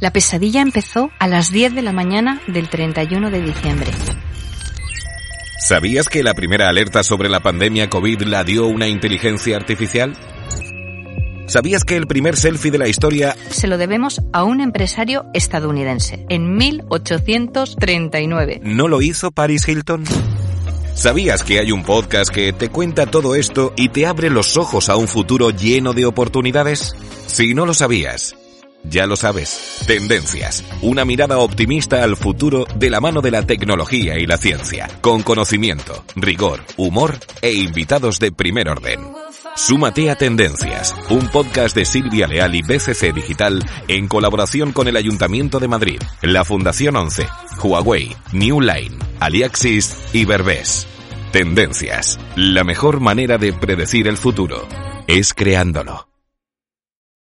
La pesadilla empezó a las 10 de la mañana del 31 de diciembre. ¿Sabías que la primera alerta sobre la pandemia COVID la dio una inteligencia artificial? ¿Sabías que el primer selfie de la historia Se lo debemos a un empresario estadounidense en 1839. no lo hizo Paris Hilton? ¿Sabías que hay un podcast que te cuenta todo esto y te abre los ojos a un futuro lleno de oportunidades? Si no lo sabías, ya lo sabes. Tendencias. Una mirada optimista al futuro de la mano de la tecnología y la ciencia. Con conocimiento, rigor, humor e invitados de primer orden. Súmate a Tendencias, un podcast de Silvia Leal y BCC Digital en colaboración con el Ayuntamiento de Madrid, la Fundación 11, Huawei, New Line, Aliaxis y Berbés. Tendencias. La mejor manera de predecir el futuro es creándolo.